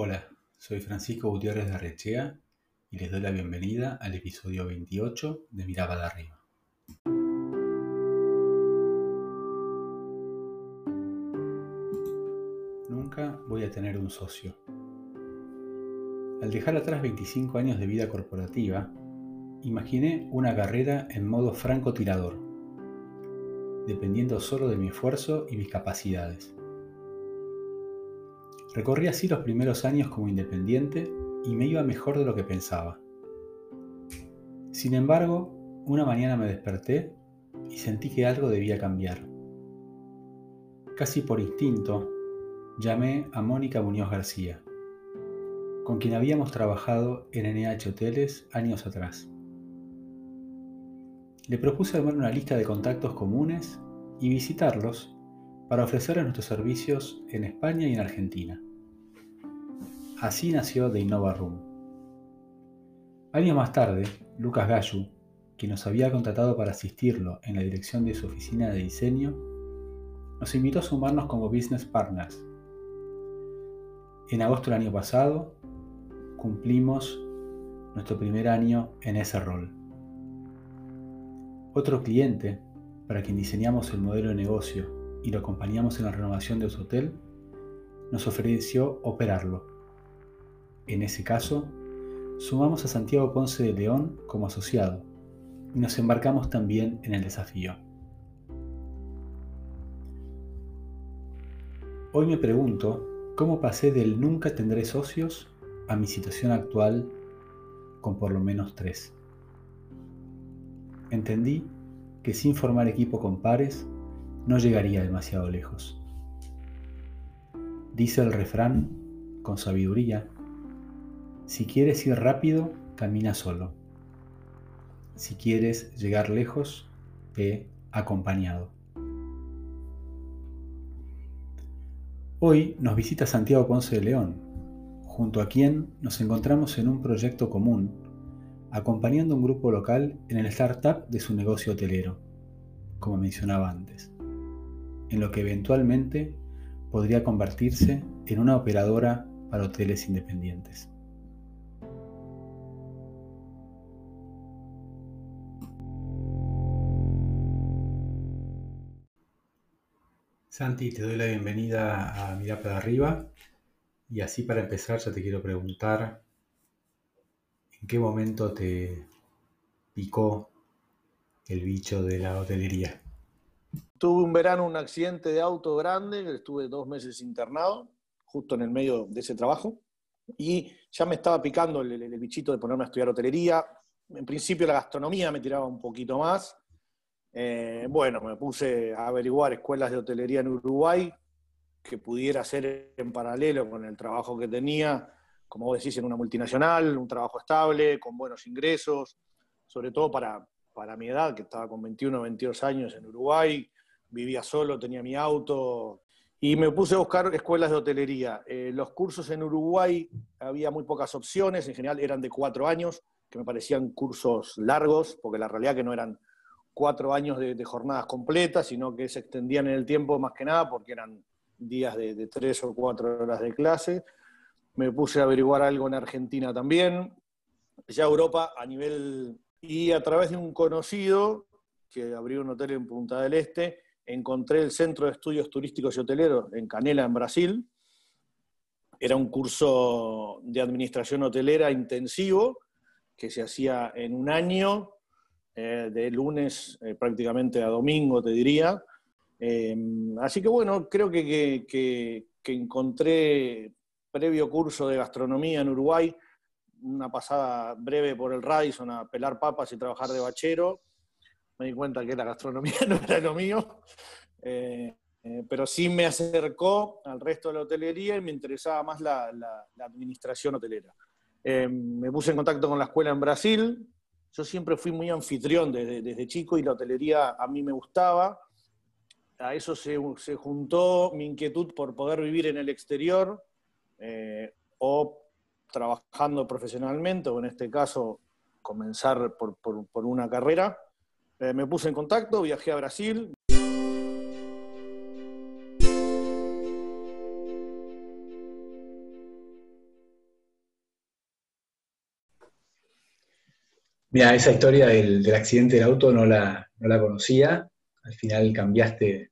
Hola, soy Francisco Gutiérrez de Arrechea y les doy la bienvenida al episodio 28 de Miraba de Arriba. Nunca voy a tener un socio. Al dejar atrás 25 años de vida corporativa, imaginé una carrera en modo francotirador, dependiendo solo de mi esfuerzo y mis capacidades. Recorrí así los primeros años como independiente y me iba mejor de lo que pensaba. Sin embargo, una mañana me desperté y sentí que algo debía cambiar. Casi por instinto, llamé a Mónica Muñoz García, con quien habíamos trabajado en NH Hoteles años atrás. Le propuse armar una lista de contactos comunes y visitarlos para ofrecerles nuestros servicios en España y en Argentina. Así nació The Innova Room. Años más tarde, Lucas Gallu, quien nos había contratado para asistirlo en la dirección de su oficina de diseño, nos invitó a sumarnos como business partners. En agosto del año pasado, cumplimos nuestro primer año en ese rol. Otro cliente, para quien diseñamos el modelo de negocio y lo acompañamos en la renovación de su hotel, nos ofreció operarlo. En ese caso, sumamos a Santiago Ponce de León como asociado y nos embarcamos también en el desafío. Hoy me pregunto cómo pasé del nunca tendré socios a mi situación actual con por lo menos tres. Entendí que sin formar equipo con pares no llegaría demasiado lejos. Dice el refrán, con sabiduría, si quieres ir rápido, camina solo. Si quieres llegar lejos, ve acompañado. Hoy nos visita Santiago Ponce de León, junto a quien nos encontramos en un proyecto común, acompañando un grupo local en el startup de su negocio hotelero, como mencionaba antes en lo que eventualmente podría convertirse en una operadora para hoteles independientes. Santi, te doy la bienvenida a Mirar para arriba y así para empezar ya te quiero preguntar en qué momento te picó el bicho de la hotelería. Tuve un verano un accidente de auto grande, estuve dos meses internado, justo en el medio de ese trabajo, y ya me estaba picando el, bichito de ponerme a estudiar hotelería. En principio la gastronomía me tiraba un poquito más. Eh, bueno, me puse a averiguar escuelas de hotelería en Uruguay que pudiera hacer en paralelo con el trabajo que tenía, como vos decís, en una multinacional, un trabajo estable, con buenos ingresos, sobre todo para, para mi edad, que estaba con 21 o 22 años en Uruguay, vivía solo, tenía mi auto, y me puse a buscar escuelas de hotelería. Eh, los cursos en Uruguay había muy pocas opciones, en general eran de cuatro años, que me parecían cursos largos, porque la realidad que no eran cuatro años de, jornadas completas, sino que se extendían en el tiempo más que nada, porque eran días de, de tres o cuatro horas de clase. Me puse a averiguar algo en Argentina también. Ya Europa a nivel y a través de un conocido que abrió un hotel en Punta del Este, encontré el Centro de Estudios Turísticos y Hoteleros en Canela, en Brasil. Era un curso de administración hotelera intensivo que se hacía en un año, eh, de lunes eh, prácticamente a domingo, te diría. Em, así que bueno, creo que, que encontré previo curso de gastronomía en Uruguay una pasada breve por el Radisson a pelar papas y trabajar de bachero. Me di cuenta que la gastronomía no era lo mío, eh, eh, pero sí me acercó al resto de la hotelería y me interesaba más la, administración hotelera. Eh, me puse en contacto con la escuela en Brasil. Yo siempre fui muy anfitrión desde, desde chico y la hotelería a mí me gustaba. A eso se, se juntó mi inquietud por poder vivir en el exterior o trabajando profesionalmente, o en este caso comenzar por, por, una carrera. Eh, me puse en contacto, viajé a Brasil. Esa historia del, accidente del auto no la, no la conocía. Al final cambiaste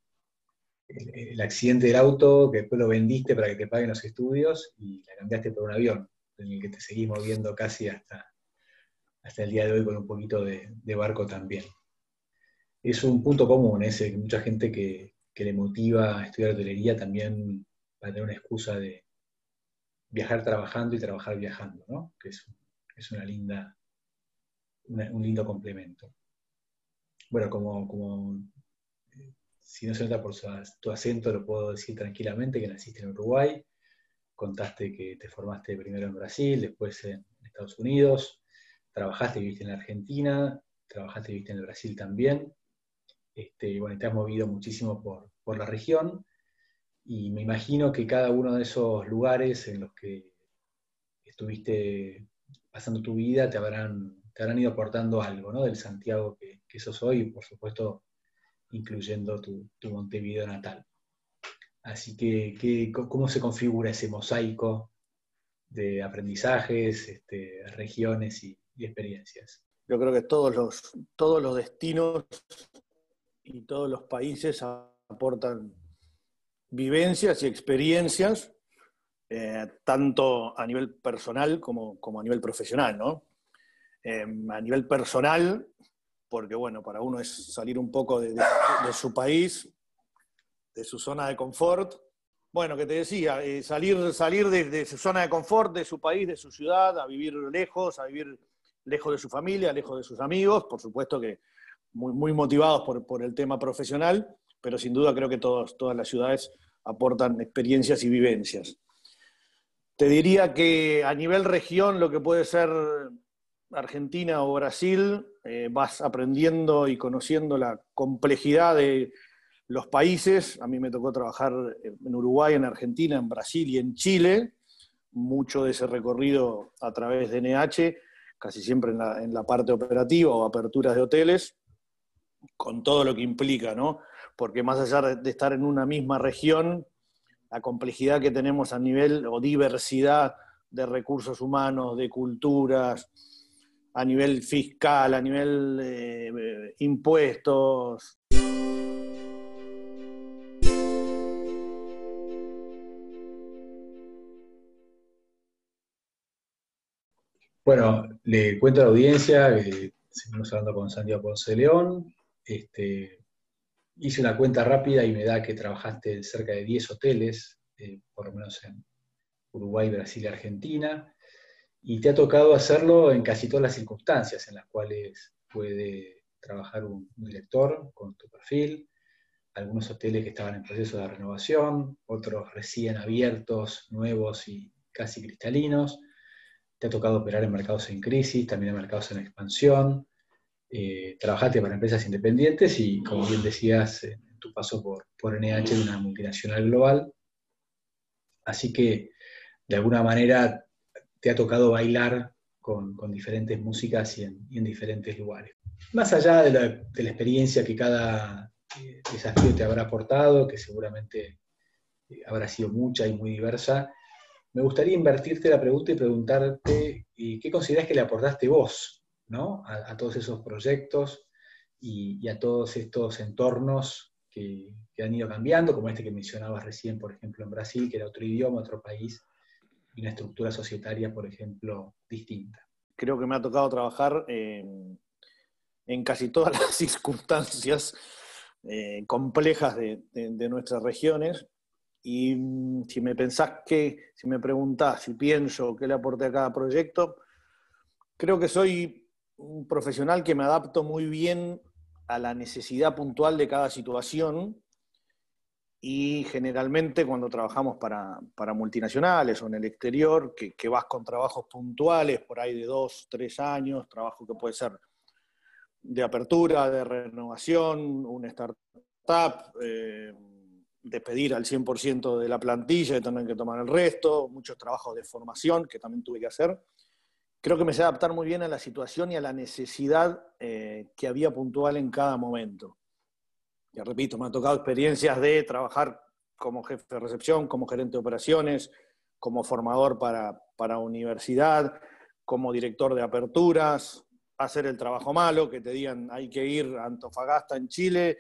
el, accidente del auto, que después lo vendiste para que te paguen los estudios y la cambiaste por un avión, en el que te seguís moviendo casi hasta, hasta el día de hoy con un poquito de, barco también. Es un punto común ese, que mucha gente que, le motiva a estudiar hotelería también va a tener una excusa de viajar trabajando y trabajar viajando, ¿no? que es, es una linda, un lindo complemento. Bueno, como, como si no se nota por tu acento, lo puedo decir tranquilamente, que naciste en Uruguay, contaste que te formaste primero en Brasil, después en Estados Unidos, trabajaste y viviste en la Argentina, trabajaste y viviste en el Brasil también, este, bueno, te has movido muchísimo por, por la región, y me imagino que cada uno de esos lugares en los que estuviste pasando tu vida te habrán, te habrán ido aportando algo, ¿no? Del Santiago que, sos hoy, y por supuesto incluyendo tu, Montevideo natal. Así que, ¿cómo se configura ese mosaico de aprendizajes, este, regiones y, experiencias? Yo creo que todos los, destinos y todos los países aportan vivencias y experiencias, eh, tanto a nivel personal como, a nivel profesional. Eh, a nivel personal, porque bueno, para uno es salir un poco de, su país, de su zona de confort. Bueno, que te decía, eh, salir, salir de, su zona de confort, de su país, de su ciudad, a vivir lejos, a vivir lejos de su familia, lejos de sus amigos, por supuesto que muy, muy motivados por, el tema profesional, pero sin duda creo que todas las ciudades aportan experiencias y vivencias. Te diría que a nivel región lo que puede ser Argentina o Brasil, eh, vas aprendiendo y conociendo la complejidad de los países. A mí me tocó trabajar en Uruguay, en Argentina, en Brasil y en Chile. Mucho de ese recorrido a través de NH, casi siempre en la, parte operativa o aperturas de hoteles, con todo lo que implica, ¿no? Porque más allá de estar en una misma región, la complejidad que tenemos a nivel o diversidad de recursos humanos, de culturas, a nivel fiscal, a nivel eh, impuestos. Bueno, le cuento a la audiencia, que seguimos hablando con Santiago Ponce León. Este, hice una cuenta rápida y me da que trabajaste en cerca de 10 hoteles, eh, por lo menos en Uruguay, Brasil y Argentina y te ha tocado hacerlo en casi todas las circunstancias en las cuales puede trabajar un, director con tu perfil, algunos hoteles que estaban en proceso de renovación, otros recién abiertos, nuevos y casi cristalinos. Te ha tocado operar en mercados en crisis, también en mercados en expansión. Eh, trabajaste para empresas independientes y, como bien decías, en tu paso por, por NH, una multinacional global. Así que, de alguna manera, te ha tocado bailar con, diferentes músicas y en, diferentes lugares. Más allá de la, experiencia que cada eh, desafío te habrá aportado, que seguramente eh, habrá sido mucha y muy diversa, me gustaría invertirte la pregunta y preguntarte eh, qué consideras que le aportaste vos a, todos esos proyectos y, a todos estos entornos que, que han ido cambiando, como este que mencionabas recién, por ejemplo, en Brasil, que era otro idioma, otro país, y una estructura societaria, por ejemplo, distinta. Creo que me ha tocado trabajar en, casi todas las circunstancias eh, complejas de, nuestras regiones. Y mm, si me pensás que, si me preguntás si pienso qué le aporté a cada proyecto, creo que soy un profesional que me adapto muy bien a la necesidad puntual de cada situación y generalmente cuando trabajamos para, multinacionales o en el exterior, que, vas con trabajos puntuales, por ahí de dos, tres años, trabajo que puede ser de apertura, de renovación, un startup, eh, despedir al 100% de la plantilla y tener que tomar el resto, muchos trabajos de formación que también tuve que hacer. Creo que me sé adaptar muy bien a la situación y a la necesidad eh, que había puntual en cada momento ya repito, me ha tocado experiencias de trabajar como jefe de recepción, como gerente de operaciones, como formador para, para universidad, como director de aperturas, hacer el trabajo malo, que te digan hay que ir a Antofagasta en Chile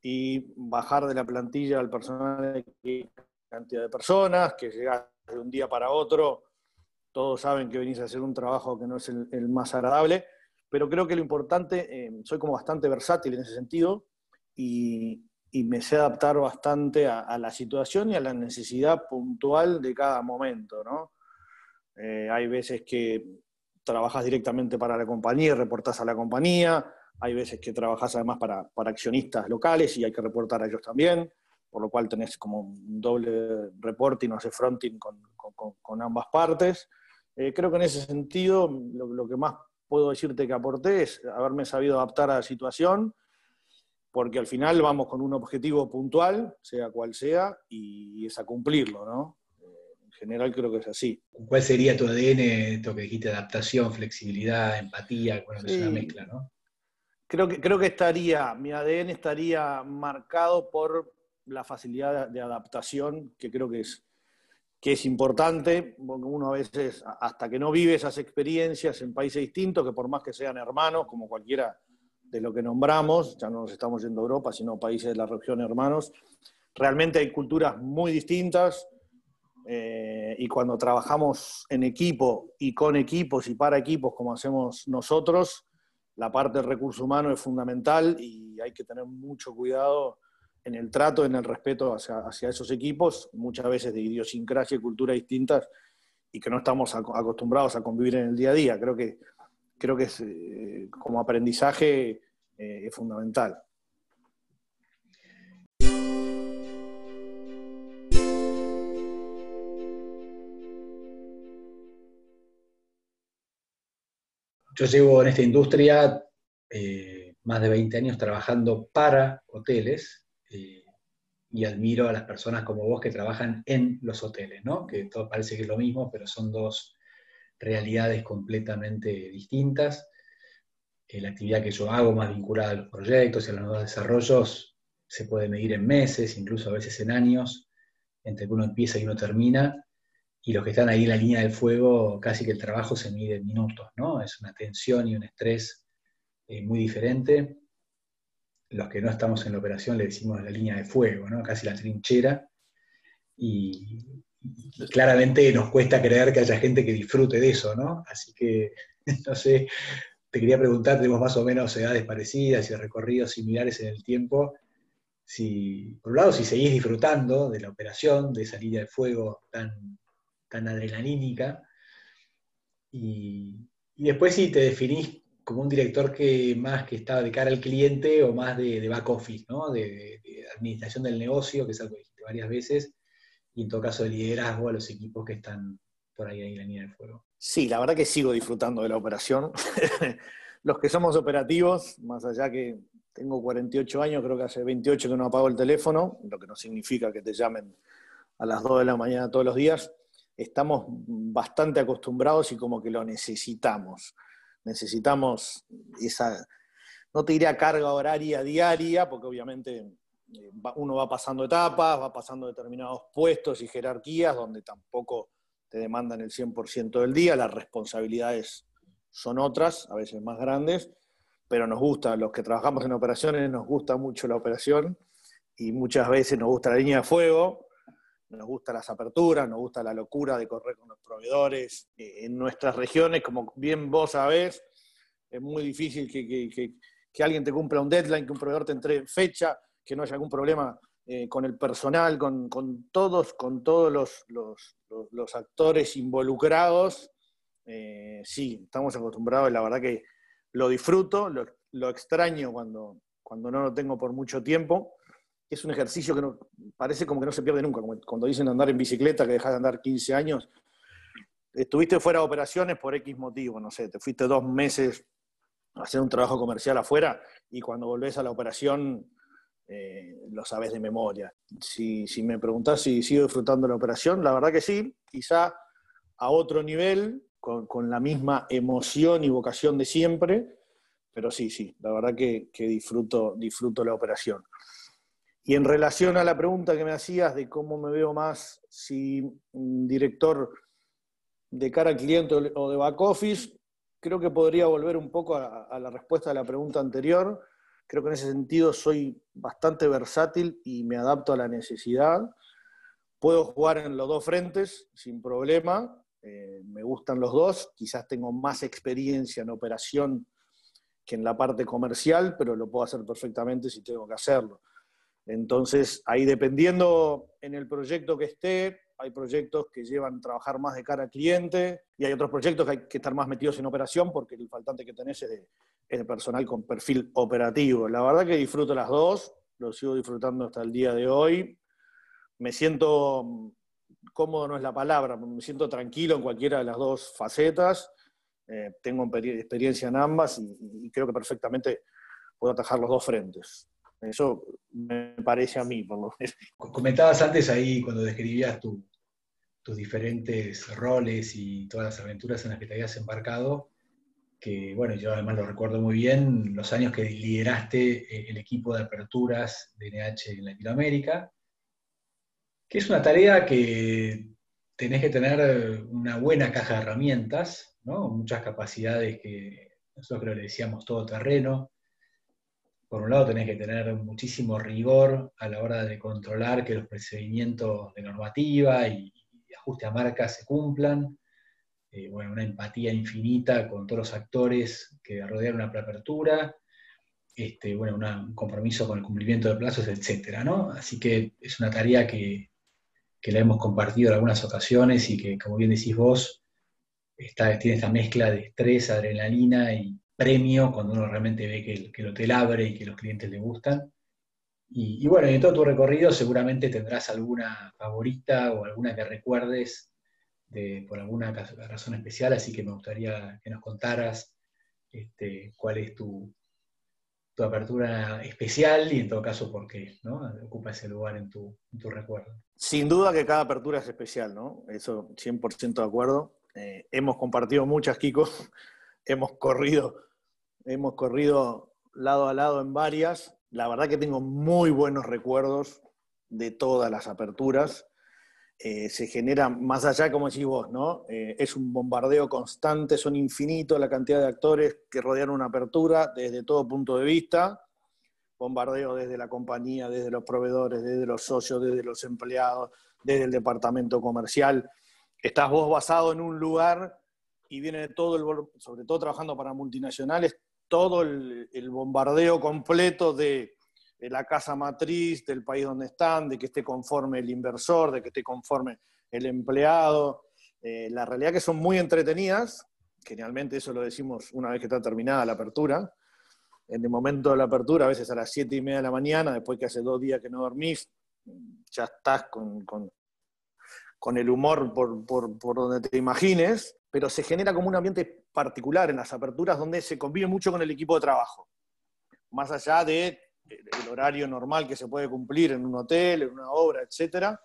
y bajar de la plantilla al personal de cantidad de personas, que llegas de un día para otro, todos saben que venís a hacer un trabajo que no es el, más agradable, pero creo que lo importante, eh, soy como bastante versátil en ese sentido y, me sé adaptar bastante a, la situación y a la necesidad puntual de cada momento, ¿no? Eh, hay veces que trabajas directamente para la compañía y reportás a la compañía, hay veces que trabajas además para, accionistas locales y hay que reportar a ellos también, por lo cual tenés como un doble reporting o hace fronting con, con, ambas partes. Eh, creo que en ese sentido lo, que más puedo decirte que aporté es haberme sabido adaptar a la situación, porque al final vamos con un objetivo puntual, sea cual sea, y es a cumplirlo, ¿no? general creo que es así. ¿Cuál sería tu ADN, esto que dijiste, adaptación, flexibilidad, empatía? Bueno, es una mezcla, ¿no? Creo que, creo que estaría, mi ADN estaría marcado por la facilidad de adaptación, que creo que es, que es importante, porque uno a veces, hasta que no vive esas experiencias en países distintos, que por más que sean hermanos, como cualquiera de lo que nombramos, ya no nos estamos yendo a Europa, sino países de la región hermanos, realmente hay culturas muy distintas, eh, y cuando trabajamos en equipo y con equipos y para equipos como hacemos nosotros, la parte del recurso humano es fundamental y hay que tener mucho cuidado en el trato, en el respeto hacia, esos equipos, muchas veces de idiosincrasia y cultura distintas y que no estamos acostumbrados a convivir en el día a día. Creo que, creo que es, eh, como aprendizaje eh, es fundamental. Yo llevo en esta industria eh, más de 20 años trabajando para hoteles y admiro a las personas como vos que trabajan en los hoteles, ¿no? que todo parece que es lo mismo, pero son dos realidades completamente distintas. Eh, la actividad que yo hago más vinculada a los proyectos y a los nuevos desarrollos se puede medir en meses, incluso a veces en años, entre que uno empieza y uno termina, y los que están ahí en la línea del fuego, casi que el trabajo se mide en minutos, ¿no? Es una tensión y un estrés eh, muy diferente. Los que no estamos en la operación le decimos la línea de fuego, ¿no? Casi la trinchera. Y, claramente nos cuesta creer que haya gente que disfrute de eso, ¿no? Así que, no sé, te quería preguntar, tenemos más o menos edades parecidas y recorridos similares en el tiempo. Si, por un lado, si seguís disfrutando de la operación, de esa línea de fuego tan tan adrenalínica. Y, después si te definís como un director que más que está de cara al cliente o más de, back office, ¿no? De, administración del negocio, que es algo que dijiste varias veces, y en todo caso de liderazgo a los equipos que están por ahí, ahí en la línea de fuego. Sí, la verdad que sigo disfrutando de la operación. los que somos operativos, más allá que tengo 48 años, creo que hace 28 que no apago el teléfono, lo que no significa que te llamen a las 2 de la mañana todos los días estamos bastante acostumbrados y como que lo necesitamos. Necesitamos esa, no te diría carga horaria diaria, porque obviamente uno va pasando etapas, va pasando determinados puestos y jerarquías donde tampoco te demandan el 100% del día, las responsabilidades son otras, a veces más grandes, pero nos gusta, los que trabajamos en operaciones nos gusta mucho la operación y muchas veces nos gusta la línea de fuego, nos gusta las aperturas, nos gusta la locura de correr con los proveedores. Eh, en nuestras regiones, como bien vos sabés, es muy difícil que, alguien te cumpla un deadline, que un proveedor te entregue fecha, que no haya algún problema eh, con el personal, con, todos, con todos los, actores involucrados. Eh, sí, estamos acostumbrados, la verdad que lo disfruto, lo, extraño cuando, cuando no lo tengo por mucho tiempo es un ejercicio que no, parece como que no se pierde nunca, cuando dicen andar en bicicleta, que dejas de andar 15 años. Estuviste fuera de operaciones por X motivo, no sé, te fuiste dos meses a hacer un trabajo comercial afuera y cuando volvés a la operación eh, lo sabes de memoria. Si, me preguntás si sigo disfrutando la operación, la verdad que sí, quizá a otro nivel, con, la misma emoción y vocación de siempre, pero sí, sí, la verdad que, que disfruto, disfruto la operación. Y en relación a la pregunta que me hacías de cómo me veo más si director de cara al cliente o de back office, creo que podría volver un poco a, la respuesta a la pregunta anterior. Creo que en ese sentido soy bastante versátil y me adapto a la necesidad. Puedo jugar en los dos frentes sin problema. Eh, me gustan los dos. Quizás tengo más experiencia en operación que en la parte comercial, pero lo puedo hacer perfectamente si tengo que hacerlo. Entonces, ahí dependiendo en el proyecto que esté, hay proyectos que llevan trabajar más de cara al cliente y hay otros proyectos que hay que estar más metidos en operación porque el faltante que tenés es de, personal con perfil operativo. La verdad que disfruto las dos, lo sigo disfrutando hasta el día de hoy. Me siento mm, cómodo, no es la palabra, me siento tranquilo en cualquiera de las dos facetas. Eh, tengo experiencia en ambas y creo que perfectamente puedo atajar los dos frentes. Eso me parece a mí. Comentabas antes ahí cuando describías tus diferentes roles y todas las aventuras en las que te habías embarcado, que bueno, yo además lo recuerdo muy bien, los años que lideraste eh, el equipo de aperturas de NH en Latinoamérica, que es una tarea que tenés que tener una buena caja de herramientas, ¿no? muchas capacidades que nosotros creo que le decíamos todo terreno, por un lado tenés que tener muchísimo rigor a la hora de controlar que los procedimientos de normativa y, ajuste a marcas se cumplan, eh, una empatía infinita con todos los actores que rodean una preapertura, este, bueno, un compromiso con el cumplimiento de plazos, etc. ¿no? Así que es una tarea que, que, la hemos compartido en algunas ocasiones y que, como bien decís vos, está, tiene esta mezcla de estrés, adrenalina y, premio cuando uno realmente ve que el, que el hotel abre y que los clientes le gustan. Y, bueno, en todo tu recorrido seguramente tendrás alguna favorita o alguna que recuerdes por alguna razón especial, así que me gustaría que nos contaras este, cuál es tu, tu, apertura especial y en todo caso por qué ¿no? ocupa ese lugar en tu, recuerdo. Sin duda que cada apertura es especial, ¿no? Eso 100% de acuerdo. Eh, hemos compartido muchas, Kiko, hemos corrido hemos corrido lado a lado en varias. La verdad que tengo muy buenos recuerdos de todas las aperturas. Eh, se genera, más allá, como decís vos, ¿no? Eh, es un bombardeo constante, son infinitos la cantidad de actores que rodean una apertura desde todo punto de vista. Bombardeo desde la compañía, desde los proveedores, desde los socios, desde los empleados, desde el departamento comercial. Estás vos basado en un lugar y viene todo el, sobre todo trabajando para multinacionales, todo el, bombardeo completo de, la casa matriz, del país donde están, de que esté conforme el inversor, de que esté conforme el empleado. Eh, la realidad que son muy entretenidas, generalmente eso lo decimos una vez que está terminada la apertura. En el momento de la apertura, a veces a las siete y media de la mañana, después que hace dos días que no dormís, ya estás con, con, el humor por, por, por donde te imagines, pero se genera como un ambiente particular en las aperturas donde se convive mucho con el equipo de trabajo. Más allá del de el horario normal que se puede cumplir en un hotel, en una obra, etc.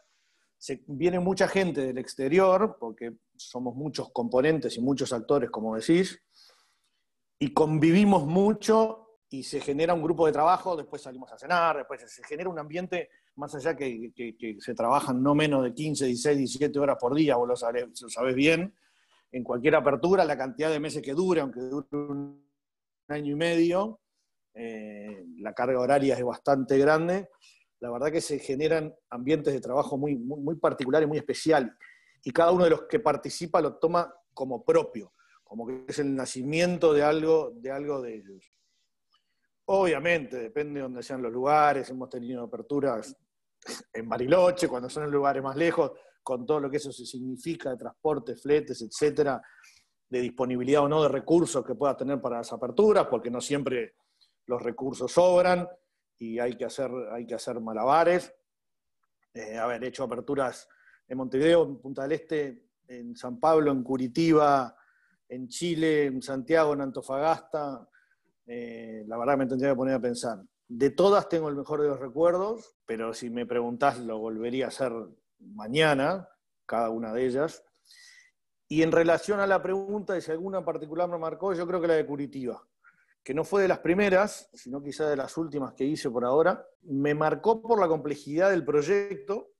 Se, viene mucha gente del exterior, porque somos muchos componentes y muchos actores, como decís, y convivimos mucho y se genera un grupo de trabajo, después salimos a cenar, después se genera un ambiente, más allá que, que, se trabajan no menos de 15, 16, 17 horas por día, vos lo sabés, lo sabés bien, en cualquier apertura, la cantidad de meses que dure, aunque dure un año y medio, eh, la carga horaria es bastante grande. La verdad que se generan ambientes de trabajo muy, muy, particulares, muy especiales. Y cada uno de los que participa lo toma como propio, como que es el nacimiento de algo de, algo de ellos. Obviamente, depende de dónde sean los lugares. Hemos tenido aperturas en Bariloche, cuando son en lugares más lejos, con todo lo que eso significa de transporte, fletes, etcétera, de disponibilidad o no de recursos que puedas tener para las aperturas, porque no siempre los recursos sobran y hay que hacer, hay que hacer malabares. Eh, haber hecho aperturas en Montevideo, en Punta del Este, en San Pablo, en Curitiba, en Chile, en Santiago, en Antofagasta. Eh, la verdad me tendría que poner a pensar. De todas tengo el mejor de los recuerdos, pero si me preguntás, lo volvería a hacer mañana, cada una de ellas. Y en relación a la pregunta de si alguna en particular me marcó, yo creo que la de Curitiba, que no fue de las primeras, sino quizá de las últimas que hice por ahora. Me marcó por la complejidad del proyecto.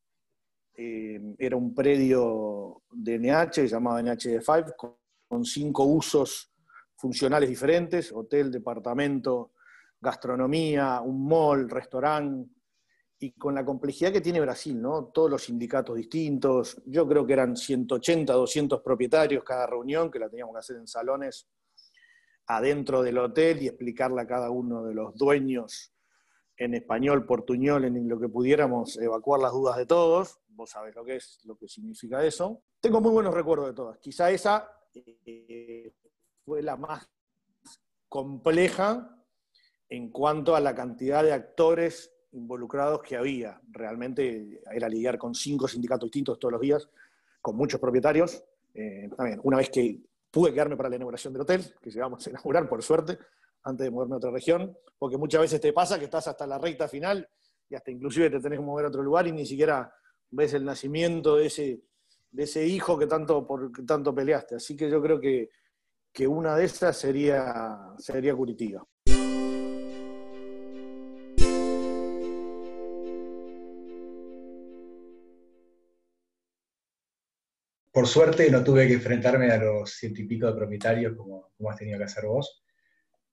Eh, era un predio de NH, llamado NH5, con, cinco usos funcionales diferentes, hotel, departamento, gastronomía, un mall, restaurante, y con la complejidad que tiene Brasil, ¿no? Todos los sindicatos distintos, yo creo que eran 180, 200 propietarios cada reunión, que la teníamos que hacer en salones adentro del hotel y explicarle a cada uno de los dueños en español, portuñol, en lo que pudiéramos evacuar las dudas de todos. Vos sabés lo que es, lo que significa eso. Tengo muy buenos recuerdos de todas. Quizá esa eh, fue la más compleja en cuanto a la cantidad de actores involucrados que había. Realmente era lidiar con cinco sindicatos distintos todos los días, con muchos propietarios. Eh, también, una vez que pude quedarme para la inauguración del hotel, que llegamos a inaugurar, por suerte, antes de moverme a otra región, porque muchas veces te pasa que estás hasta la recta final y hasta inclusive te tenés que mover a otro lugar y ni siquiera ves el nacimiento de ese, de ese hijo que tanto, por, tanto peleaste. Así que yo creo que, que una de esas sería, sería Curitiba. Por suerte no tuve que enfrentarme a los ciento y pico de propietarios como, has tenido que hacer vos,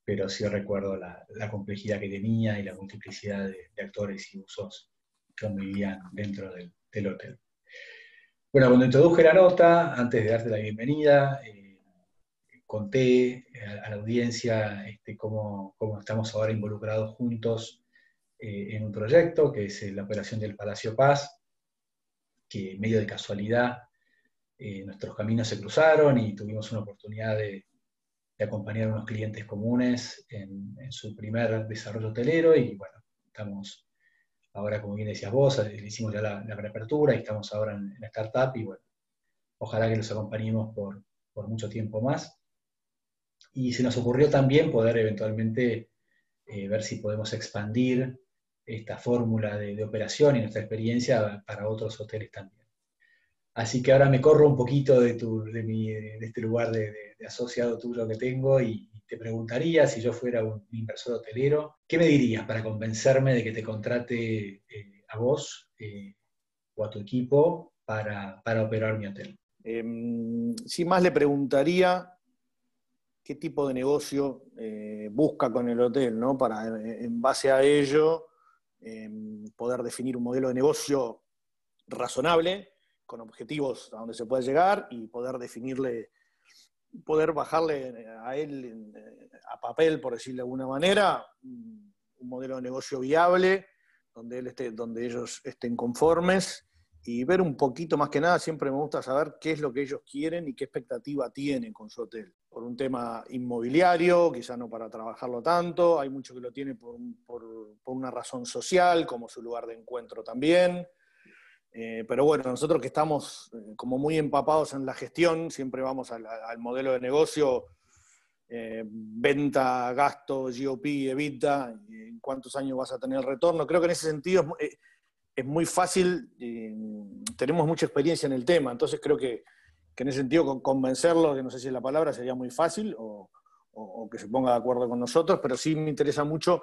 pero sí recuerdo la, complejidad que tenía y la multiplicidad de, actores y usos que vivían dentro del, hotel. Bueno, cuando introduje la nota, antes de darte la bienvenida, eh, conté a, la audiencia este, cómo, estamos ahora involucrados juntos eh, en un proyecto que es la operación del Palacio Paz, que medio de casualidad eh, nuestros caminos se cruzaron y tuvimos una oportunidad de, acompañar a unos clientes comunes en, su primer desarrollo hotelero y bueno, estamos ahora, como bien decías vos, le hicimos ya la, la reapertura y estamos ahora en, la startup y bueno, ojalá que los acompañemos por, mucho tiempo más. Y se nos ocurrió también poder eventualmente eh, ver si podemos expandir esta fórmula de, operación y nuestra experiencia para otros hoteles también. Así que ahora me corro un poquito de, este lugar de, asociado tuyo que tengo y, te preguntaría, si yo fuera un inversor hotelero, ¿qué me dirías para convencerme de que te contrate eh, a vos eh, o a tu equipo para, operar mi hotel? Em, sin más le preguntaría qué tipo de negocio eh, busca con el hotel, ¿no? Para en base a ello em, poder definir un modelo de negocio razonable con objetivos a donde se puede llegar y poder definirle, poder bajarle a él a papel, por decirlo de alguna manera, un modelo de negocio viable, donde, él esté, donde ellos estén conformes y ver un poquito más que nada, siempre me gusta saber qué es lo que ellos quieren y qué expectativa tienen con su hotel. Por un tema inmobiliario, quizá no para trabajarlo tanto, hay mucho que lo tiene por, por una razón social, como su lugar de encuentro también. Eh, pero bueno, nosotros que estamos eh, como muy empapados en la gestión, siempre vamos al, modelo de negocio, eh, venta, gasto, GOP, evita, en cuántos años vas a tener el retorno. Creo que en ese sentido es, muy fácil, tenemos mucha experiencia en el tema, entonces creo que, en ese sentido convencerlo, que no sé si es la palabra, sería muy fácil o, o que se ponga de acuerdo con nosotros, pero sí me interesa mucho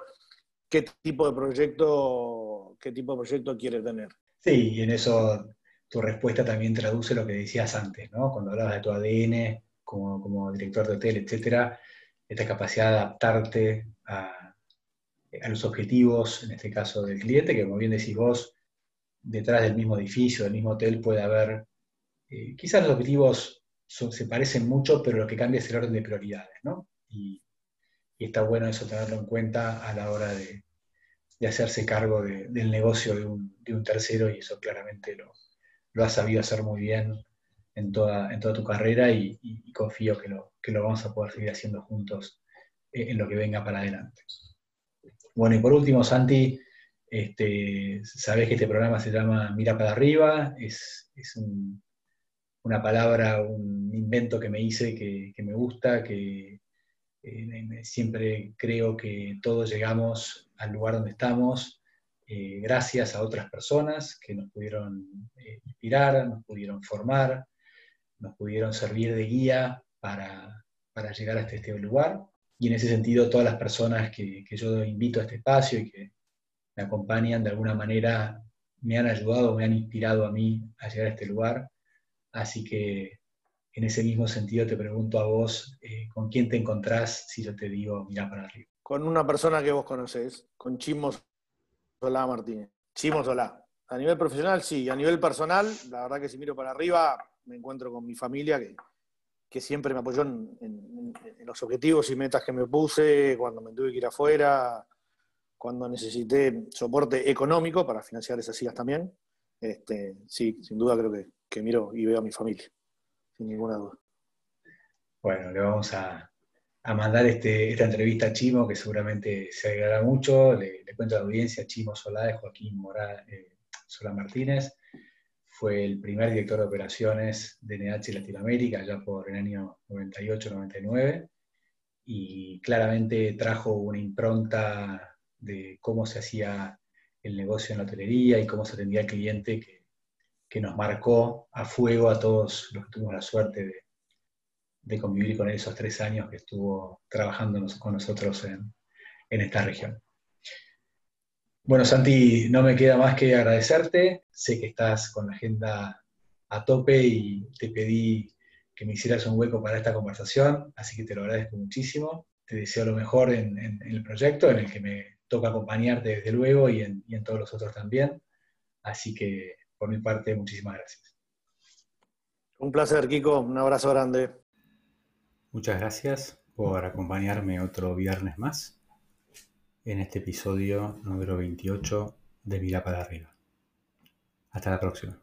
qué tipo de proyecto, qué tipo de proyecto quiere tener. Sí, y en eso tu respuesta también traduce lo que decías antes, ¿no? Cuando hablabas de tu ADN como, director de hotel, etcétera, esta capacidad de adaptarte a, los objetivos, en este caso del cliente, que como bien decís vos, detrás del mismo edificio, del mismo hotel, puede haber, eh, quizás los objetivos se parecen mucho, pero lo que cambia es el orden de prioridades, ¿no? y está bueno eso tenerlo en cuenta a la hora de, de hacerse cargo del negocio de un, tercero y eso claramente lo, lo has sabido hacer muy bien en toda, en toda tu carrera y, confío que lo, que lo vamos a poder seguir haciendo juntos en lo que venga para adelante. Bueno, y por último, Santi, este, sabés que este programa se llama Mira para arriba, es, una palabra, un invento que me hice que, que me gusta, que eh, siempre creo que todos llegamos al lugar donde estamos eh, gracias a otras personas que nos pudieron eh, inspirar, nos pudieron formar, nos pudieron servir de guía para, llegar hasta este lugar. Y en ese sentido, todas las personas que, yo invito a este espacio y que me acompañan de alguna manera me han ayudado, me han inspirado a mí a llegar a este lugar. Así que en ese mismo sentido te pregunto a vos, eh, ¿con quién te encontrás si yo te digo mira para arriba? Con una persona que vos conocés, con Chimo Solá Martínez. Chimo Solá. A nivel profesional, sí. A nivel personal, la verdad que si miro para arriba, me encuentro con mi familia que, que siempre me apoyó en, los objetivos y metas que me puse, cuando me tuve que ir afuera, cuando necesité soporte económico para financiar esas sillas también. Este, sí, sin duda creo que, que miro y veo a mi familia sin ninguna duda. Bueno, le vamos a, mandar este, esta entrevista a Chimo, que seguramente se alegrará mucho. Le, cuento a la audiencia, Chimo Solá Joaquín Morá, eh, Solá Martínez. Fue el primer director de operaciones de NH Latinoamérica, ya por el año 98-99, y claramente trajo una impronta de cómo se hacía el negocio en la hotelería y cómo se atendía al cliente que que nos marcó a fuego a todos los que tuvimos la suerte de, convivir con él esos tres años que estuvo trabajando con nosotros en, esta región. Bueno, Santi, no me queda más que agradecerte. Sé que estás con la agenda a tope y te pedí que me hicieras un hueco para esta conversación, así que te lo agradezco muchísimo. Te deseo lo mejor en, el proyecto, en el que me toca acompañarte desde luego y en, y en todos los otros también. Así que por mi parte, muchísimas gracias. Un placer, Kiko. Un abrazo grande. Muchas gracias por acompañarme otro viernes más en este episodio número 28 de Mira para arriba. Hasta la próxima.